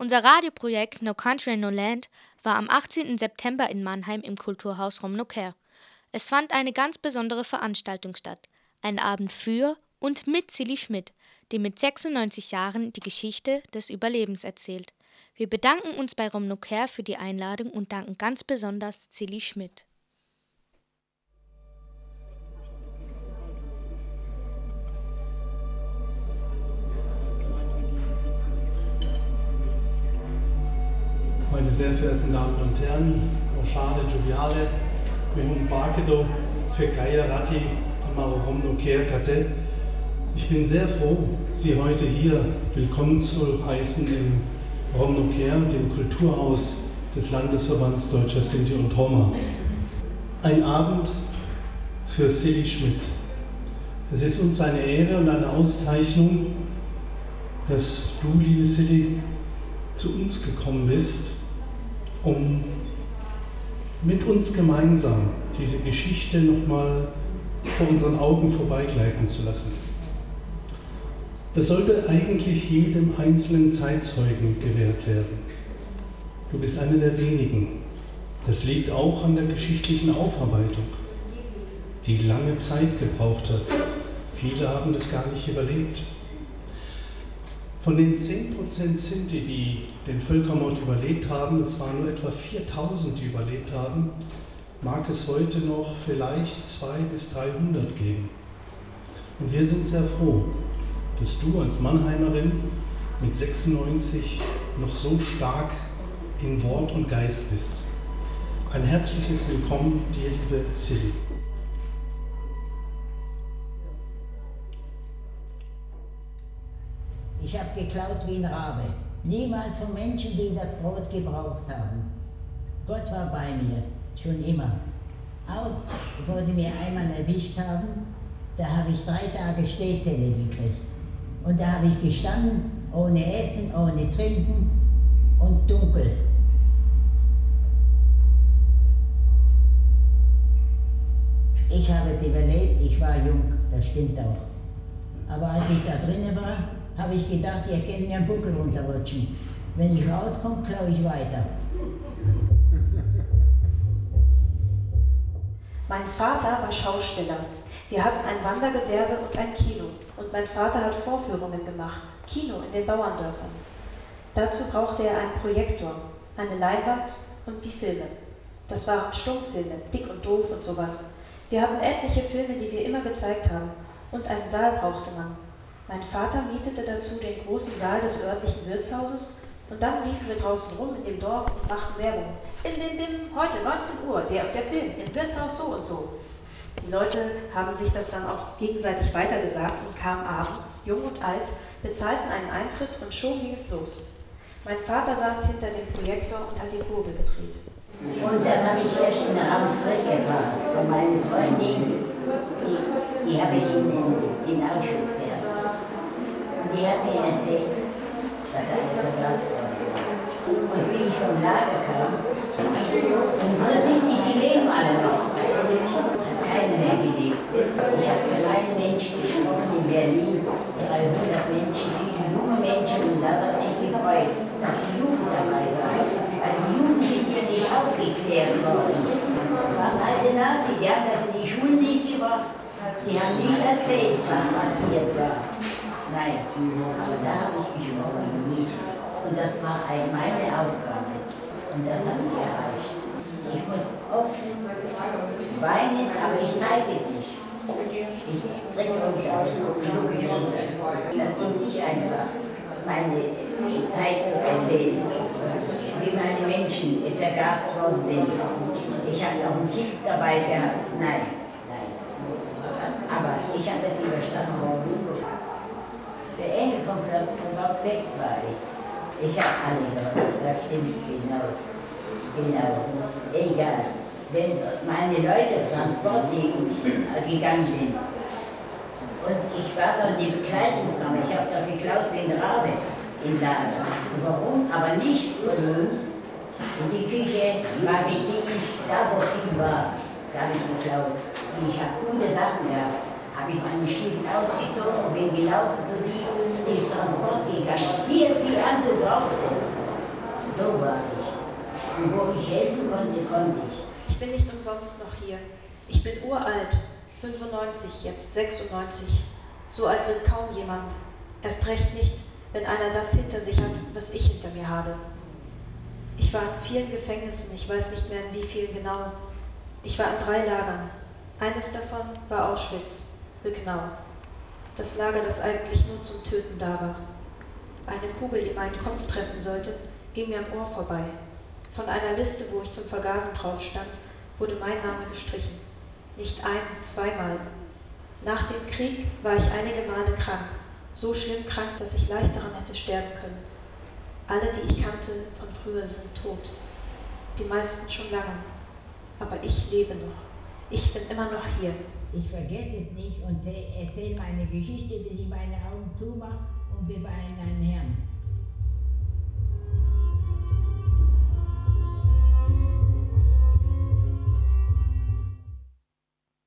Unser Radioprojekt No Country No Land war am 18. September in Mannheim im Kulturhaus Romnoker. Es fand eine ganz besondere Veranstaltung statt. Ein Abend für und mit Silly Schmidt, die mit 96 Jahren die Geschichte des Überlebens erzählt. Wir bedanken uns bei Romnoker für die Einladung und danken ganz besonders Silly Schmidt. Meine sehr verehrten Damen und Herren, Oshade Joviale, Mehun Barkedo, Gaia Ratti, Amaro Romno Kate. Ich bin sehr froh, Sie heute hier willkommen zu heißen im Romno dem Kulturhaus des Landesverbands Deutscher Sinti und Roma. Ein Abend für Silly Schmidt. Es ist uns eine Ehre und eine Auszeichnung, dass du, liebe Silly, zu uns gekommen bist um mit uns gemeinsam diese Geschichte nochmal vor unseren Augen vorbeigleiten zu lassen. Das sollte eigentlich jedem einzelnen Zeitzeugen gewährt werden. Du bist einer der wenigen. Das liegt auch an der geschichtlichen Aufarbeitung, die lange Zeit gebraucht hat. Viele haben das gar nicht überlebt. Von den 10% Sinti, die den Völkermord überlebt haben, es waren nur etwa 4000, die überlebt haben, mag es heute noch vielleicht 200 bis 300 geben. Und wir sind sehr froh, dass du als Mannheimerin mit 96 noch so stark in Wort und Geist bist. Ein herzliches Willkommen dir, liebe Silly. Ich habe geklaut wie ein Rabe. Niemals von Menschen, die das Brot gebraucht haben. Gott war bei mir, schon immer. Auch die mir einmal erwischt haben, da habe ich drei Tage Städtele gekriegt. Und da habe ich gestanden, ohne Essen, ohne Trinken und dunkel. Ich habe es überlebt, ich war jung, das stimmt auch. Aber als ich da drinnen war, habe ich gedacht, ihr könnt mir einen Buckel runterrutschen. Wenn ich rauskomme, klaue ich weiter. Mein Vater war Schausteller. Wir hatten ein Wandergewerbe und ein Kino. Und mein Vater hat Vorführungen gemacht. Kino in den Bauerndörfern. Dazu brauchte er einen Projektor, eine Leinwand und die Filme. Das waren Stummfilme, dick und doof und sowas. Wir hatten etliche Filme, die wir immer gezeigt haben. Und einen Saal brauchte man. Mein Vater mietete dazu den großen Saal des örtlichen Wirtshauses und dann liefen wir draußen rum in dem Dorf und machten Werbung. Bim, bim, bim, heute 19 Uhr, der und der Film, im Wirtshaus so und so. Die Leute haben sich das dann auch gegenseitig weitergesagt und kamen abends, jung und alt, bezahlten einen Eintritt und schon ging es los. Mein Vater saß hinter dem Projektor und hat die Kurbel gedreht. Und dann habe ich erst in der Amtsbrücke erfahren von meiner Freundin, die, die habe ich in, in, in Auschwitz hat gesagt. Und wie ich vom Lager kam, da sind die, die leben alle noch. Hat keiner mehr gelebt. Ich habe für eine Menschen gesprochen in Berlin, 300 Menschen, viele junge Menschen, und da war ich gefreut, dass die Jugend dabei war. Weil die Jugend sind ja nicht aufgeklärt worden. Waren alte Nazi, die haben die Schulen nicht gebracht. Die haben nicht erzählt, was passiert war. Nein, aber da habe ich gesprochen. Und das war meine Aufgabe. Und das habe ich erreicht. Ich muss oft weinen, aber ich zeige es nicht. Ich trinke runter, schlucke ich runter. Das ist nicht einfach, meine Zeit zu erleben, wie meine Menschen vergast worden sind. Ich habe noch ein Kind dabei gehabt. Nein, nein. Aber ich habe das überstanden. Vom Block weg war ich. Ich habe gehört, das stimmt genau. Genau. Egal. Wenn meine Leute Transport gegangen sind und ich war da in die Bekleidungskammer, ich habe da geklaut wie ein Rabe im Lager. Warum? Aber nicht berühmt. In die Küche war gedient, da wo viel war, da habe ich geklaut. Und ich habe gute Sachen gehabt habe ich meine Stiefel ausgezogen und bin gelaufen zu die, die Transport gegangen. Hier, die an, du brauchst es. Und wo ich helfen konnte, konnte ich. Ich bin nicht umsonst noch hier. Ich bin uralt, 95, jetzt 96. So alt wird kaum jemand. Erst recht nicht, wenn einer das hinter sich hat, was ich hinter mir habe. Ich war in vielen Gefängnissen, ich weiß nicht mehr in wie vielen genau. Ich war in drei Lagern. Eines davon war Auschwitz, Birkenau. Das Lager, das eigentlich nur zum Töten da war. Eine Kugel, die meinen Kopf treffen sollte, ging mir am Ohr vorbei. Von einer Liste, wo ich zum Vergasen drauf stand, wurde mein Name gestrichen. Nicht ein, zweimal. Nach dem Krieg war ich einige Male krank, so schlimm krank, dass ich leicht daran hätte sterben können. Alle, die ich kannte von früher, sind tot. Die meisten schon lange. Aber ich lebe noch. Ich bin immer noch hier. Ich vergesse es nicht und erzähle meine Geschichte, bis ich meine Augen zumache und wir weinen einen Herrn.